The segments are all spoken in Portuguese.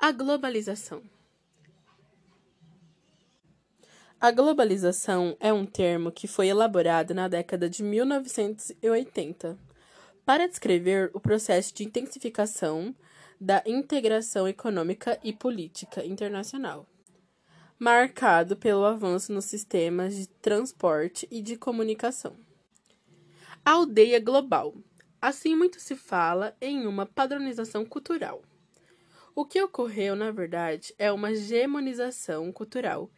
A globalização. A globalização é um termo que foi elaborado na década de 1980 para descrever o processo de intensificação da integração econômica e política internacional, marcado pelo avanço nos sistemas de transporte e de comunicação. A aldeia global. Assim muito se fala em uma padronização cultural. O que ocorreu, na verdade, é uma gemonização cultural,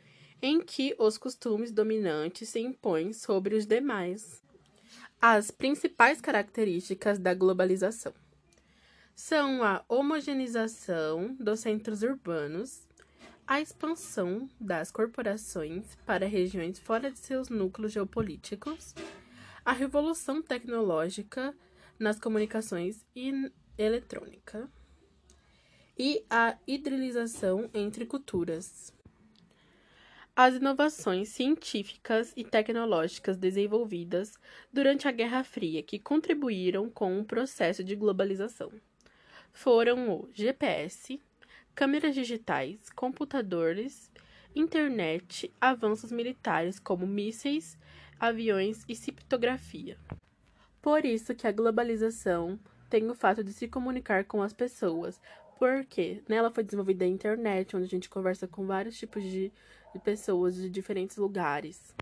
em que os costumes dominantes se impõem sobre os demais. As principais características da globalização são a homogeneização dos centros urbanos, a expansão das corporações para regiões fora de seus núcleos geopolíticos, a revolução tecnológica nas comunicações e eletrônica e a hidrilização entre culturas. As inovações científicas e tecnológicas desenvolvidas durante a Guerra Fria que contribuíram com o processo de globalização foram o GPS, câmeras digitais, computadores, internet, avanços militares como mísseis, aviões e criptografia. Por isso que a globalização tem o fato de se comunicar com as pessoas, porque nela foi desenvolvida a internet, onde a gente conversa com vários tipos de, de pessoas de diferentes lugares.